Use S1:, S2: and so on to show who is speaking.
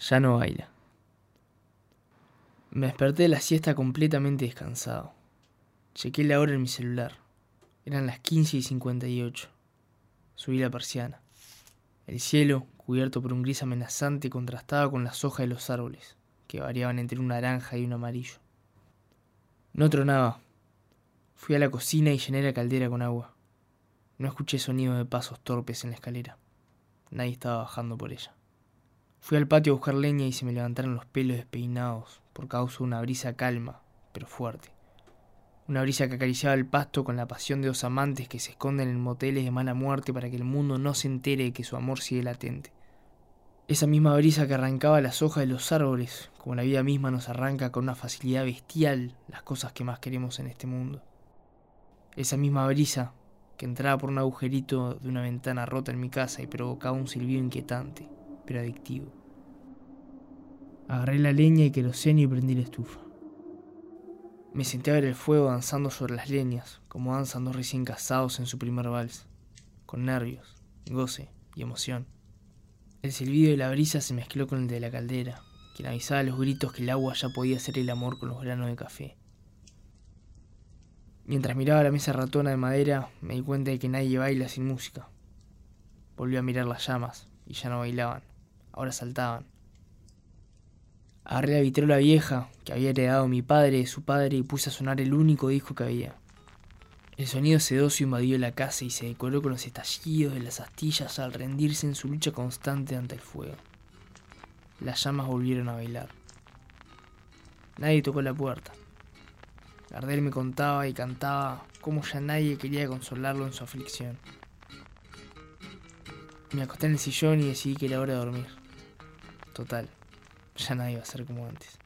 S1: Ya no baila. Me desperté de la siesta completamente descansado. Chequé la hora en mi celular. Eran las 15 y 58. Subí la persiana. El cielo, cubierto por un gris amenazante, contrastaba con las hojas de los árboles, que variaban entre un naranja y un amarillo. No tronaba. Fui a la cocina y llené la caldera con agua. No escuché sonido de pasos torpes en la escalera. Nadie estaba bajando por ella. Fui al patio a buscar leña y se me levantaron los pelos despeinados por causa de una brisa calma, pero fuerte. Una brisa que acariciaba el pasto con la pasión de dos amantes que se esconden en moteles de mala muerte para que el mundo no se entere de que su amor sigue latente. Esa misma brisa que arrancaba las hojas de los árboles, como la vida misma nos arranca con una facilidad bestial las cosas que más queremos en este mundo. Esa misma brisa que entraba por un agujerito de una ventana rota en mi casa y provocaba un silbido inquietante, pero adictivo. Agarré la leña y queroseno y prendí la estufa. Me senté a ver el fuego danzando sobre las leñas, como danzan dos recién casados en su primer vals, con nervios, goce y emoción. El silbido de la brisa se mezcló con el de la caldera, quien avisaba los gritos que el agua ya podía hacer el amor con los granos de café. Mientras miraba la mesa ratona de madera, me di cuenta de que nadie baila sin música. Volví a mirar las llamas, y ya no bailaban, ahora saltaban. Agarré la vitrola vieja que había heredado mi padre de su padre y puse a sonar el único disco que había. El sonido sedoso invadió la casa y se decoró con los estallidos de las astillas al rendirse en su lucha constante ante el fuego. Las llamas volvieron a bailar. Nadie tocó la puerta. Gardel me contaba y cantaba cómo ya nadie quería consolarlo en su aflicción. Me acosté en el sillón y decidí que era hora de dormir. Total, ya nadie va a ser como antes.